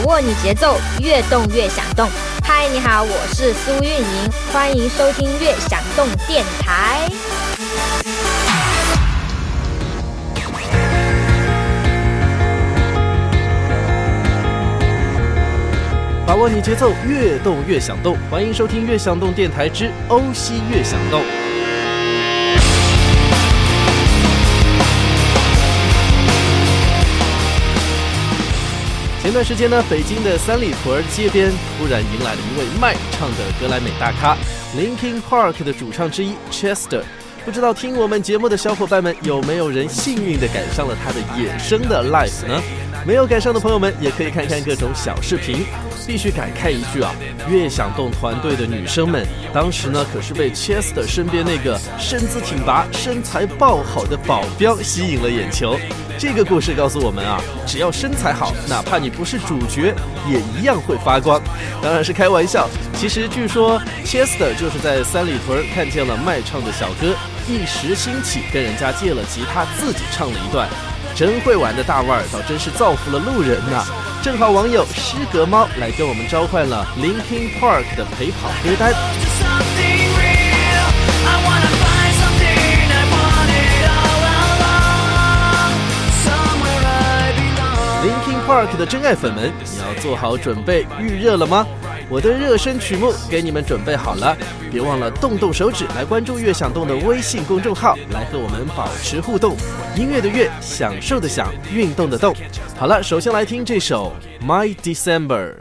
把握你节奏，越动越想动。嗨，你好，我是苏运莹，欢迎收听《越想动》电台。把握你节奏，越动越想动。欢迎收听《越想动》电台之欧西越想动。前段时间呢，北京的三里屯街边突然迎来了一位卖唱的格莱美大咖，Linkin Park 的主唱之一 Chester。不知道听我们节目的小伙伴们有没有人幸运的赶上了他的野生的 l i f e 呢？没有赶上的朋友们也可以看看各种小视频。必须感慨一句啊，越想动团队的女生们当时呢可是被 Chester 身边那个身姿挺拔、身材爆好的保镖吸引了眼球。这个故事告诉我们啊，只要身材好，哪怕你不是主角，也一样会发光。当然是开玩笑。其实据说 Chester 就是在三里屯看见了卖唱的小哥，一时兴起跟人家借了吉他，自己唱了一段。真会玩的大腕儿，倒真是造福了路人呐！正好网友诗格猫来跟我们召唤了 Linkin Park 的陪跑歌单。Linkin Park 的真爱粉们，你要做好准备预热了吗？我的热身曲目给你们准备好了，别忘了动动手指来关注“乐享动”的微信公众号，来和我们保持互动。音乐的乐，享受的享，运动的动。好了，首先来听这首《My December》。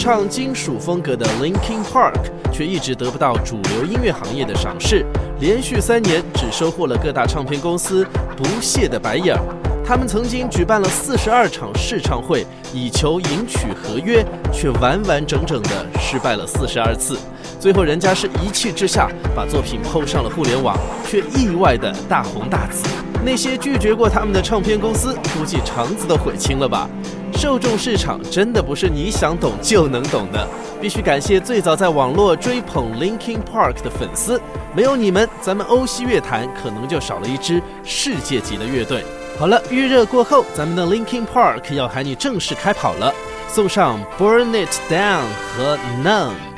唱金属风格的 Linkin Park，却一直得不到主流音乐行业的赏识，连续三年只收获了各大唱片公司不屑的白眼。他们曾经举办了四十二场试唱会，以求赢取合约，却完完整整的失败了四十二次。最后，人家是一气之下把作品抛上了互联网，却意外的大红大紫。那些拒绝过他们的唱片公司，估计肠子都悔青了吧？受众市场真的不是你想懂就能懂的，必须感谢最早在网络追捧 Linkin Park 的粉丝，没有你们，咱们欧西乐坛可能就少了一支世界级的乐队。好了，预热过后，咱们的 Linkin Park 要喊你正式开跑了，送上 Burn It Down 和 None。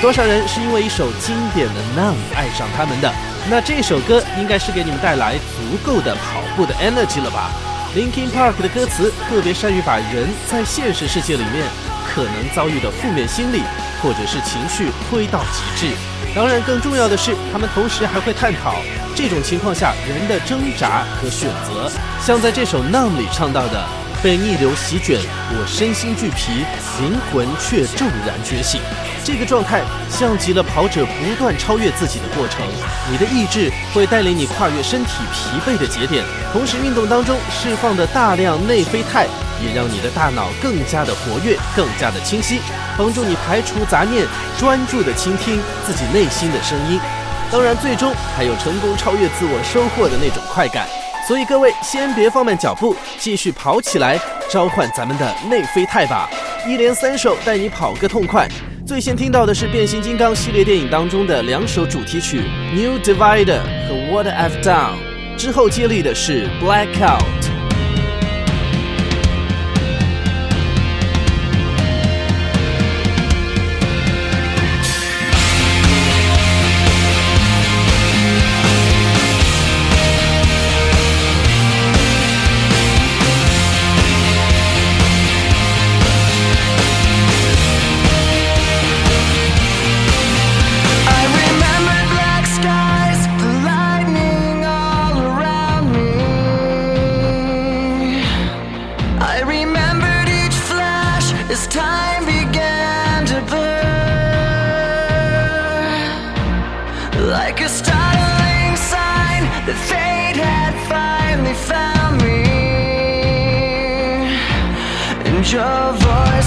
多少人是因为一首经典的《Numb》爱上他们的？那这首歌应该是给你们带来足够的跑步的 energy 了吧？Linkin Park 的歌词特别善于把人在现实世界里面可能遭遇的负面心理或者是情绪推到极致。当然，更重要的是，他们同时还会探讨这种情况下人的挣扎和选择，像在这首《Numb》里唱到的。被逆流席卷，我身心俱疲，灵魂却骤然觉醒。这个状态像极了跑者不断超越自己的过程。你的意志会带领你跨越身体疲惫的节点，同时运动当中释放的大量内啡肽，也让你的大脑更加的活跃，更加的清晰，帮助你排除杂念，专注的倾听自己内心的声音。当然，最终还有成功超越自我收获的那种快感。所以各位，先别放慢脚步，继续跑起来，召唤咱们的内啡肽吧！一连三首带你跑个痛快。最先听到的是变形金刚系列电影当中的两首主题曲《New Divider》和《What I've Done》，之后接力的是《Blackout》。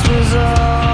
was all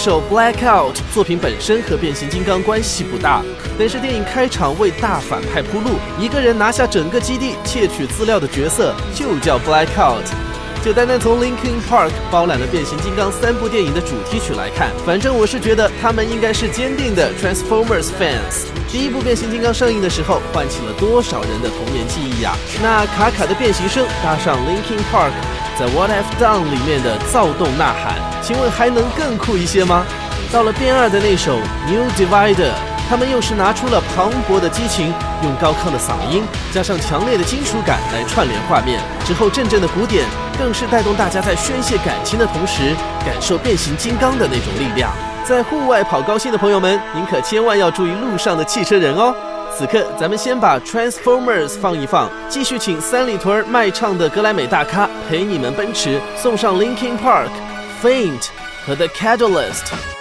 首《Blackout》作品本身和变形金刚关系不大，但是电影开场为大反派铺路，一个人拿下整个基地窃取资料的角色就叫 Blackout。就单单从 Linkin Park 包揽了变形金刚三部电影的主题曲来看，反正我是觉得他们应该是坚定的 Transformers fans。第一部变形金刚上映的时候，唤起了多少人的童年记忆呀、那卡卡的变形声搭上 Linkin Park 在 What I've Done 里面的躁动呐喊，请问还能更酷一些吗？到了变二的那首 New Divider，他们又是拿出了磅礴的激情，用高亢的嗓音加上强烈的金属感来串联画面，之后阵阵的鼓点更是带动大家在宣泄感情的同时，感受变形金刚的那种力量。在户外跑高兴的朋友们，您可千万要注意路上的汽车人哦。此刻，咱们先把 Transformers 放一放，继续请三里屯卖唱的格莱美大咖陪你们奔驰，送上 Linkin Park、Faint 和 The Catalyst。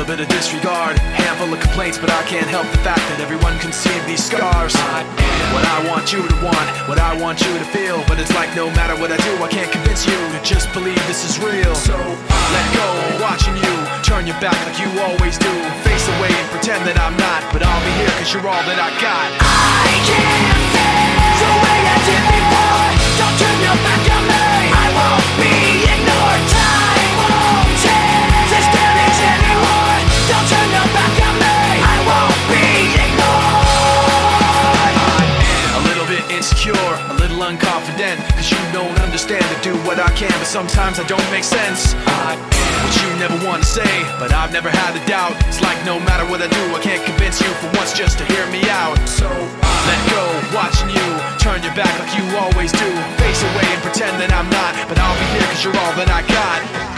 Little bit of disregard, handful of complaints, but I can't help the fact that everyone can see these scars. I am what I want you to want, what I want you to feel, but it's like no matter what I do, I can't convince you to just believe this is real. So I let go, watching you turn your back like you always do, face away and pretend that I'm not, but I'll be here cause you're all that I got. I can't feel the way I did before. Don't turn your back on me. I won't be ignored. Time won't change this damage cause you don't understand to do what I can, but sometimes I don't make sense. I what you never want to say, but I've never had a doubt. It's like no matter what I do, I can't convince you for once just to hear me out. So I let go, watching you turn your back like you always do. Face away and pretend that I'm not, but I'll be here cause you're all that I got.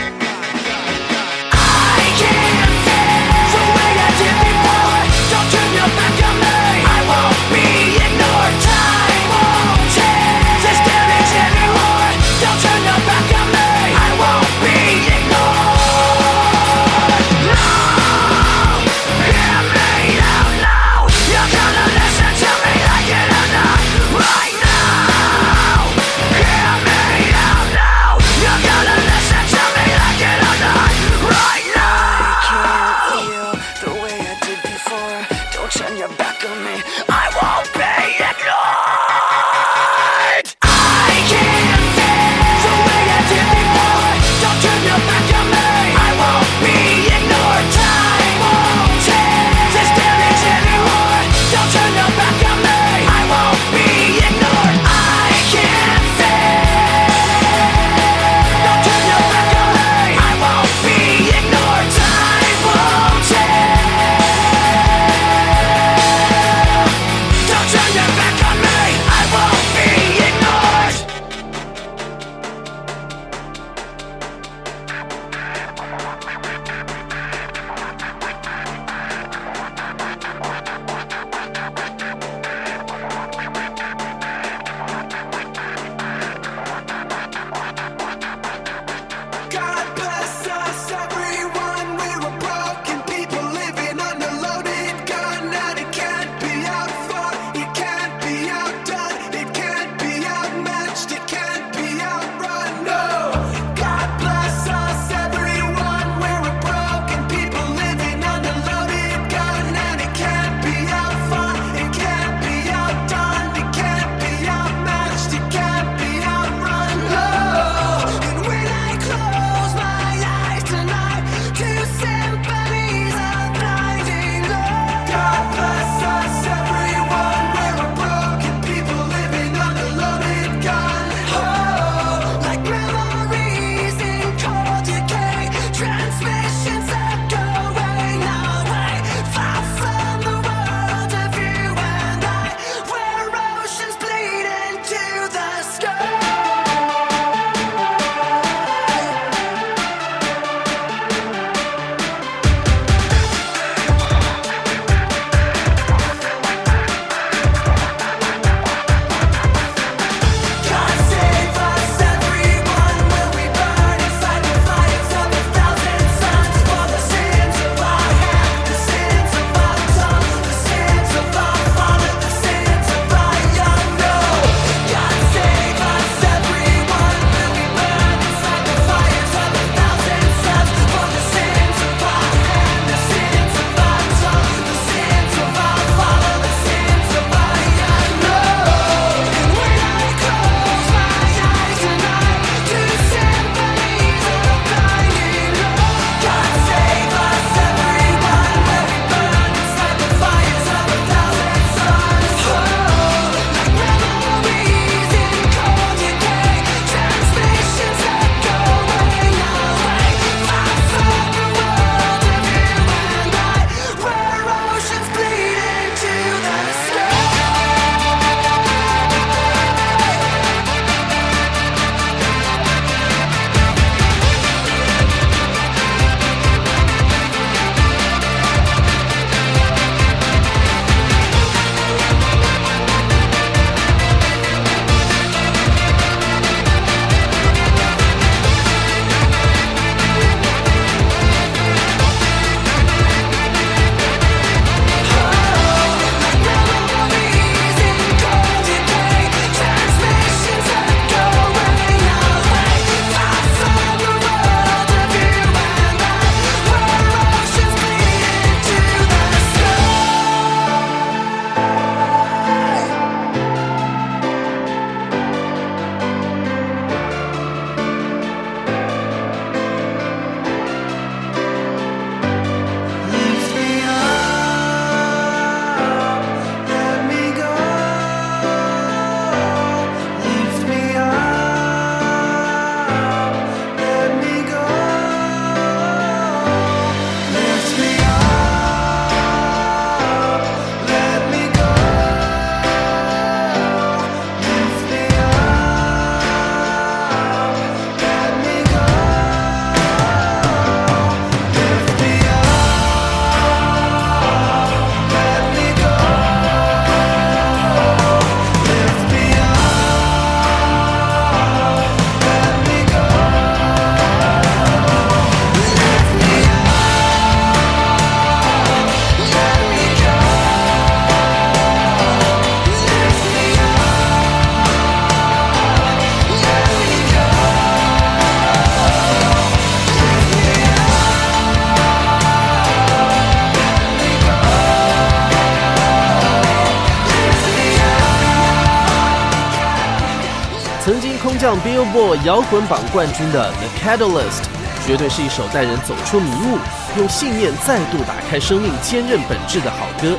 奖 Billboard 摇滚榜冠军的 The Catalyst，绝对是一首带人走出迷雾，用信念再度打开生命坚韧本质的好歌。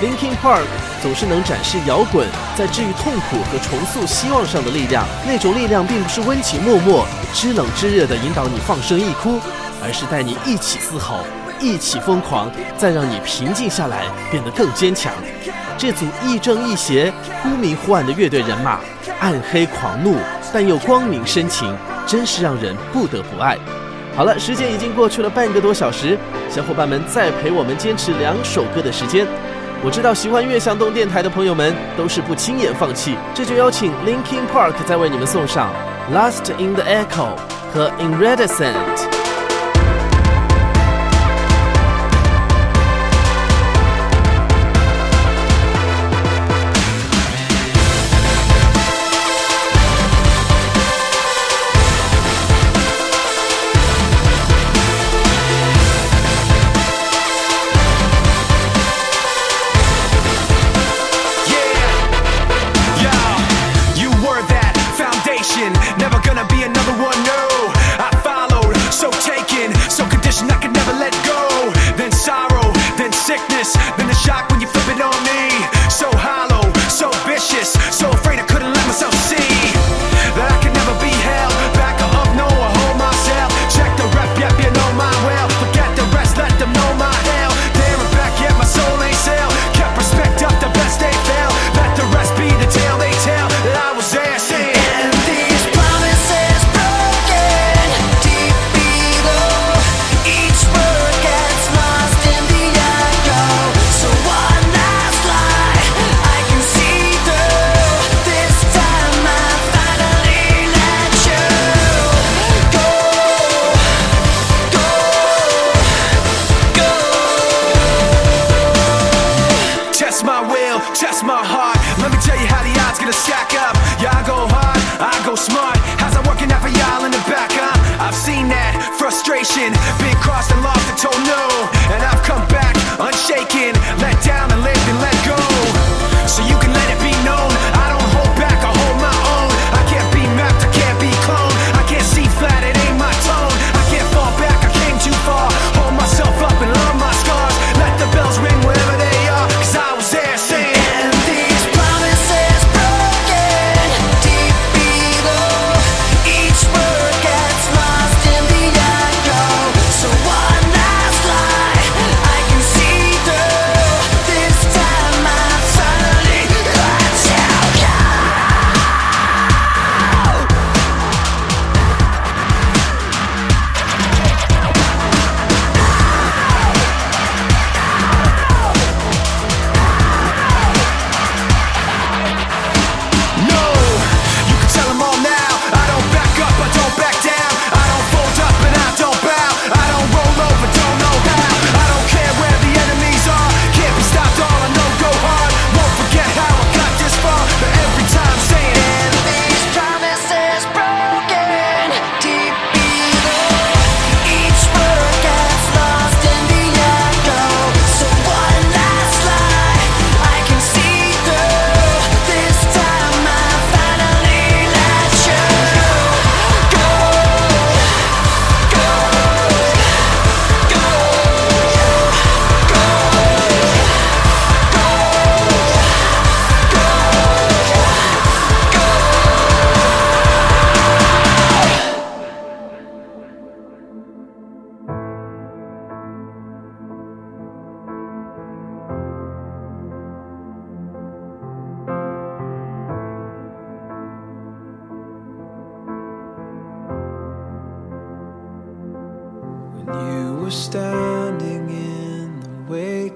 Linkin Park 总是能展示摇滚在治愈痛苦和重塑希望上的力量。那种力量并不是温情脉脉、知冷知热的引导你放声一哭，而是带你一起嘶吼、一起疯狂，再让你平静下来，变得更坚强。这组亦正亦邪、忽明忽暗的乐队人马，暗黑狂怒，但又光明深情，真是让人不得不爱。好了，时间已经过去了半个多小时，小伙伴们再陪我们坚持两首歌的时间。我知道喜欢月向东电台的朋友们都是不轻言放弃，这就邀请 Linkin Park 再为你们送上《Last in the Echo》和《In Redescent》。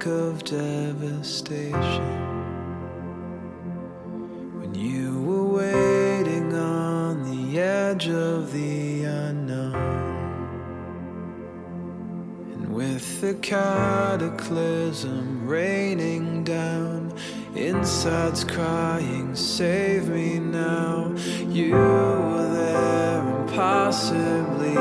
Of devastation. When you were waiting on the edge of the unknown. And with the cataclysm raining down, inside's crying, Save me now. You were there impossibly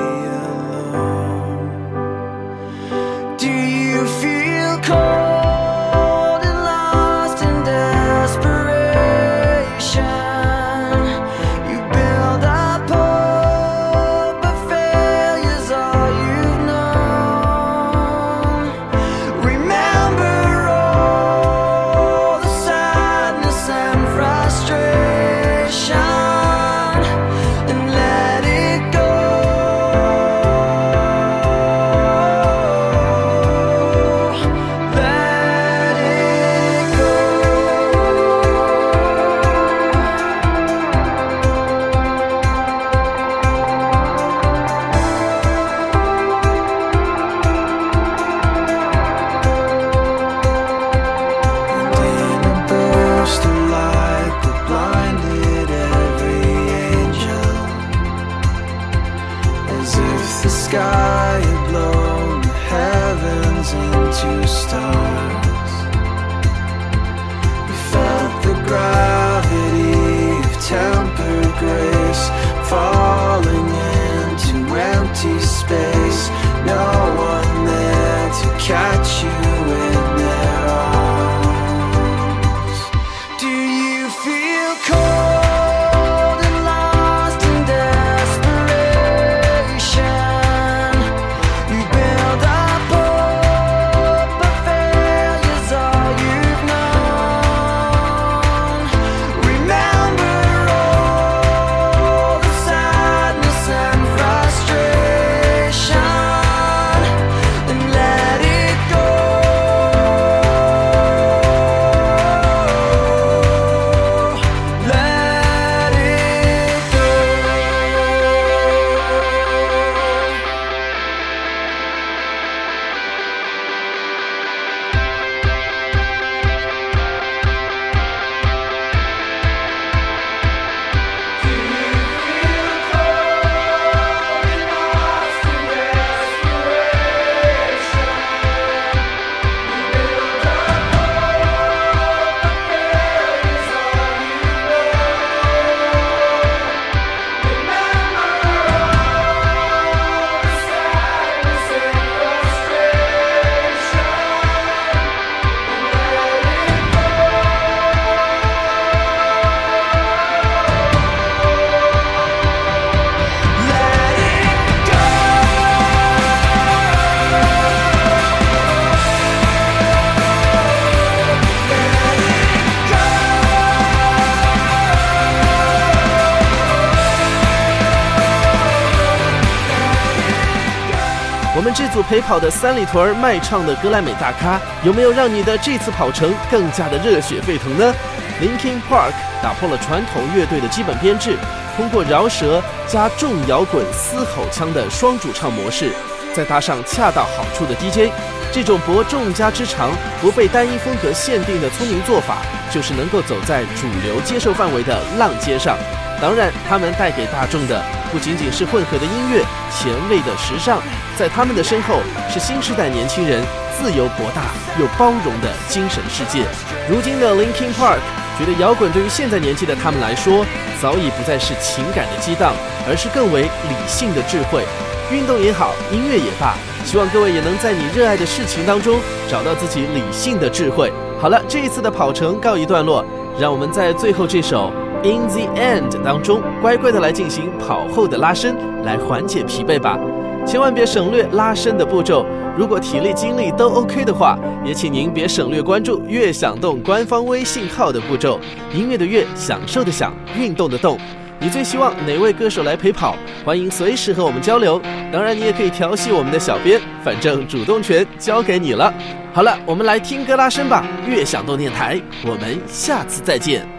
陪跑的三里屯儿卖唱的格莱美大咖，有没有让你的这次跑程更加的热血沸腾呢？Linkin Park 打破了传统乐队的基本编制，通过饶舌加重摇滚嘶吼腔的双主唱模式，再搭上恰到好处的 DJ，这种博众家之长、不被单一风格限定的聪明做法，就是能够走在主流接受范围的浪尖上。当然，他们带给大众的不仅仅是混合的音乐、前卫的时尚，在他们的身后是新时代年轻人自由博大又包容的精神世界。如今的 Linkin Park 觉得摇滚对于现在年纪的他们来说，早已不再是情感的激荡，而是更为理性的智慧。运动也好，音乐也罢，希望各位也能在你热爱的事情当中找到自己理性的智慧。好了，这一次的跑程告一段落，让我们在最后这首。In the end 当中，乖乖的来进行跑后的拉伸，来缓解疲惫吧。千万别省略拉伸的步骤。如果体力精力都 OK 的话，也请您别省略关注“乐享动”官方微信号的步骤。音乐的乐，享受的享，运动的动。你最希望哪位歌手来陪跑？欢迎随时和我们交流。当然，你也可以调戏我们的小编，反正主动权交给你了。好了，我们来听歌拉伸吧。乐享动电台，我们下次再见。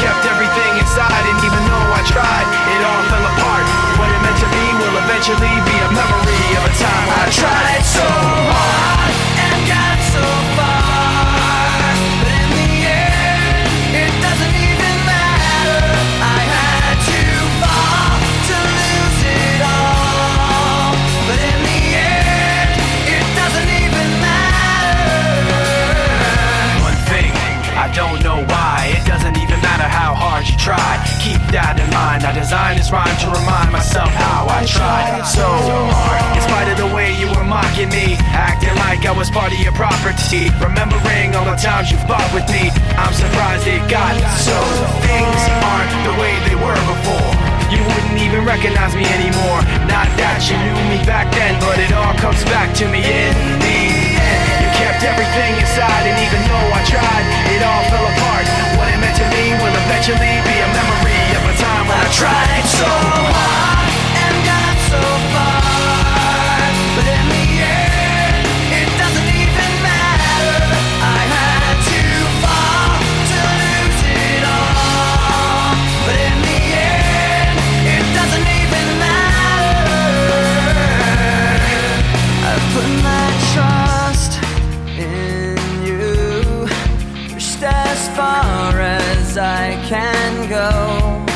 Inside, and even though I tried, it all fell apart. What it meant to be will eventually be a memory comes back to me in the end. You kept everything inside, and even though I tried, it all fell apart. What it meant to me will eventually far as I can go.